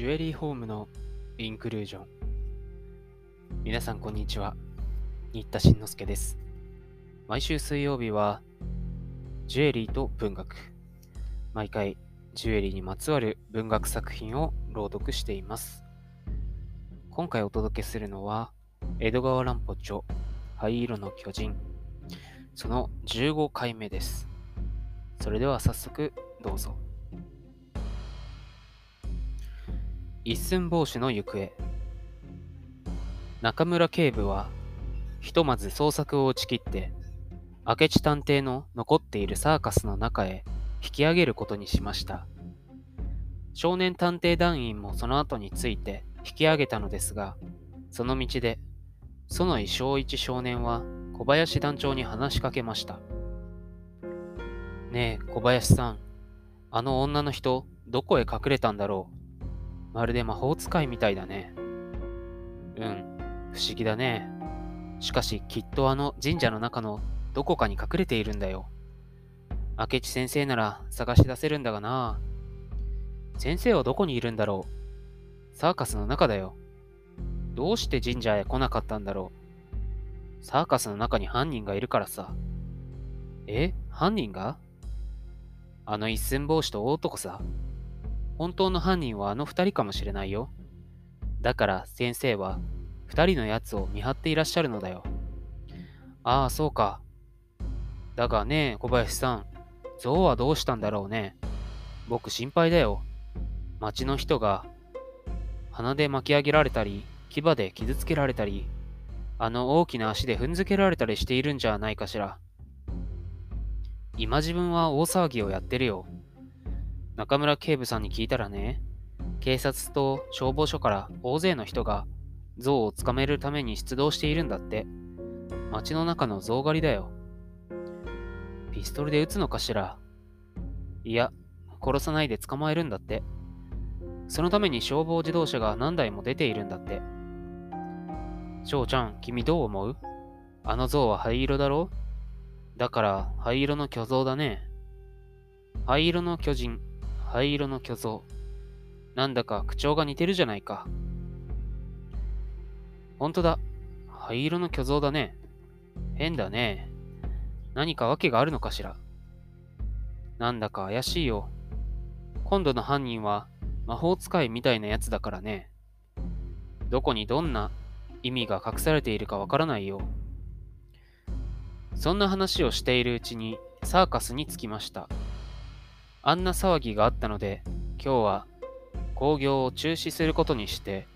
ジュエリーホームのインクルージョン。皆さんこんにちは。新田慎之介です。毎週水曜日はジュエリーと文学。毎回ジュエリーにまつわる文学作品を朗読しています。今回お届けするのは江戸川乱歩著灰色の巨人。その15回目です。それでは早速どうぞ。一寸法師の行方。中村警部はひとまず捜索を打ち切って明智探偵の残っているサーカスの中へ引き上げることにしました。少年探偵団員もその後について引き上げたのですがその道で園井正一少年は小林団長に話しかけました。ねえ小林さんあの女の人どこへ隠れたんだろう？まるで魔法使いみたいだね。うん、不思議だね。しかし、きっとあの神社の中のどこかに隠れているんだよ。明智先生なら探し出せるんだがな。先生はどこにいるんだろうサーカスの中だよ。どうして神社へ来なかったんだろうサーカスの中に犯人がいるからさ。え？犯人が？あの一寸法師と大男さ。本当の犯人はあの二人かもしれないよ。だから先生は二人のやつを見張っていらっしゃるのだよ。ああ、そうか。だがね、小林さん、象はどうしたんだろうね。僕心配だよ。町の人が鼻で巻き上げられたり、牙で傷つけられたり、あの大きな足で踏んづけられたりしているんじゃないかしら。今自分は大騒ぎをやってるよ。中村警部さんに聞いたらね、警察と消防署から大勢の人が象を捕まえるために出動しているんだって。街の中の象狩りだよ。ピストルで撃つのかしらいや、殺さないで捕まえるんだって。そのために消防自動車が何台も出ているんだって。翔ちゃん、君どう思う？あの象は灰色だろ？だから灰色の巨像だね。灰色の巨人。灰色の巨像。なんだか口調が似てるじゃないか。ほんとだ。灰色の巨像だね。変だね。何か訳があるのかしら。なんだか怪しいよ。今度の犯人は魔法使いみたいなやつだからね。どこにどんな意味が隠されているかわからないよ。そんな話をしているうちにサーカスに着きました。あんな騒ぎがあったので、今日は興行を中止することにして、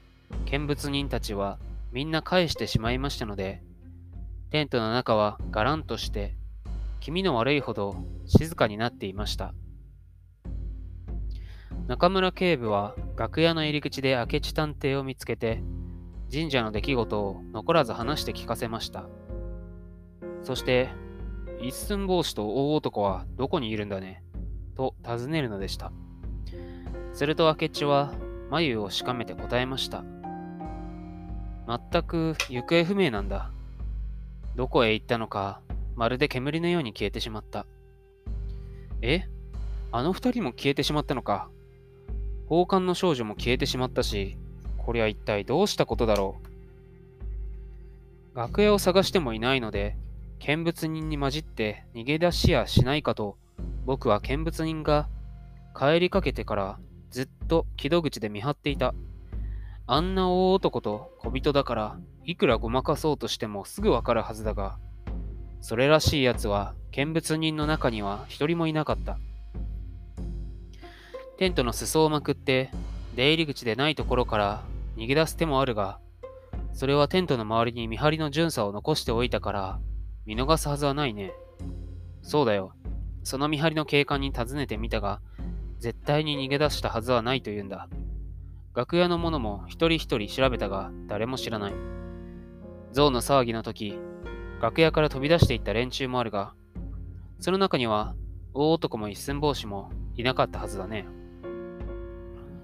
見物人たちはみんな返してしまいましたので、テントの中はガランとして、気味の悪いほど静かになっていました。中村警部は楽屋の入り口で明智探偵を見つけて、神社の出来事を残らず話して聞かせました。そして、一寸法師と大男はどこにいるんだねと尋ねるのでした。すると明智は眉をしかめて答えました。全く行方不明なんだ。どこへ行ったのか、まるで煙のように消えてしまった。え？あの二人も消えてしまったのか。宝冠の少女も消えてしまったし、こりゃ一体どうしたことだろう。楽屋を探してもいないので、見物人に混じって逃げ出しやしないかと僕は見物人が帰りかけてからずっと木戸口で見張っていた。あんな大男と小人だから、いくらごまかそうとしてもすぐわかるはずだが、それらしい奴は見物人の中には一人もいなかった。テントの裾をまくって出入り口でないところから逃げ出す手もあるが、それはテントの周りに見張りの巡査を残しておいたから見逃すはずはないね。そうだよ。その見張りの警官に尋ねてみたが、絶対に逃げ出したはずはないと言うんだ。楽屋の者も一人一人調べたが、誰も知らない。象の騒ぎの時、楽屋から飛び出していった連中もあるが、その中には、大男も一寸法師もいなかったはずだね。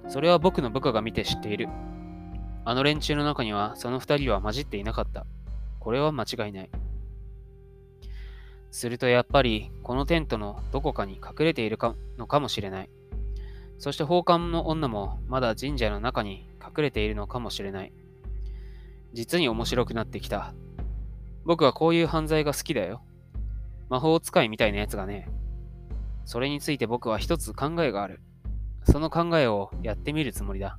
それは僕の部下が見て知っている。あの連中の中にはその二人は混じっていなかった。これは間違いない。するとやっぱりこのテントのどこかに隠れているかのかもしれない。そして宝冠の女もまだ神社の中に隠れているのかもしれない。実に面白くなってきた。僕はこういう犯罪が好きだよ。魔法使いみたいなやつがね。それについて僕は一つ考えがある。その考えをやってみるつもりだ。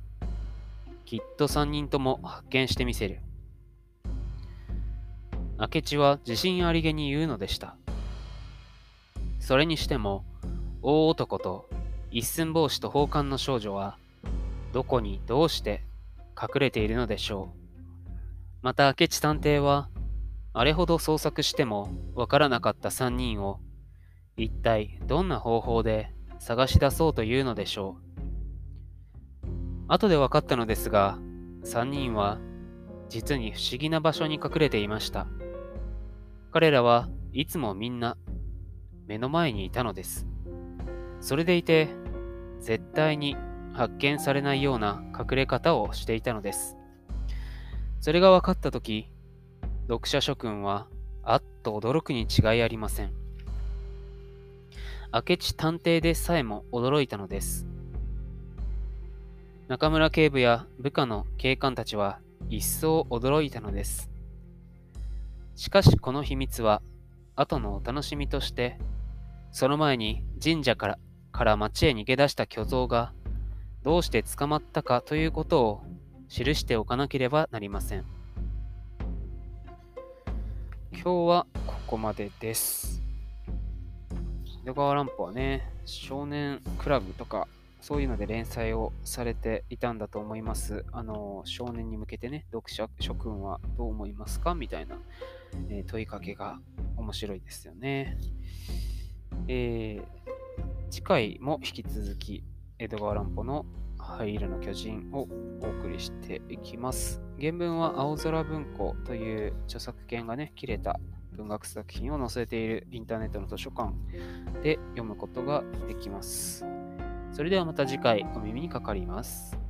きっと三人とも発見してみせる。明智は自信ありげに言うのでした。それにしても、大男と一寸法師と宝冠の少女は、どこにどうして隠れているのでしょう。また明智探偵は、あれほど捜索してもわからなかった3人を、一体どんな方法で探し出そうというのでしょう。後で分かったのですが、3人は実に不思議な場所に隠れていました。彼らはいつもみんな目の前にいたのです。それでいて、絶対に発見されないような隠れ方をしていたのです。それが分かったとき、読者諸君はあっと驚くに違いありません。明智探偵でさえも驚いたのです。中村警部や部下の警官たちは一層驚いたのです。しかしこの秘密は後のお楽しみとして、その前に神社からから町へ逃げ出した巨像がどうして捕まったかということを記しておかなければなりません。今日はここまでです。江戸川乱歩はね、少年クラブとか、そういうので連載をされていたんだと思います。あの、少年に向けてね、読者諸君はどう思いますか？みたいな、えー、問いかけが面白いですよね。えー、次回も引き続き、江戸川乱歩の灰色の巨人をお送りしていきます。原文は青空文庫という著作権がね、切れた文学作品を載せているインターネットの図書館で読むことができます。それではまた次回お耳にかかります。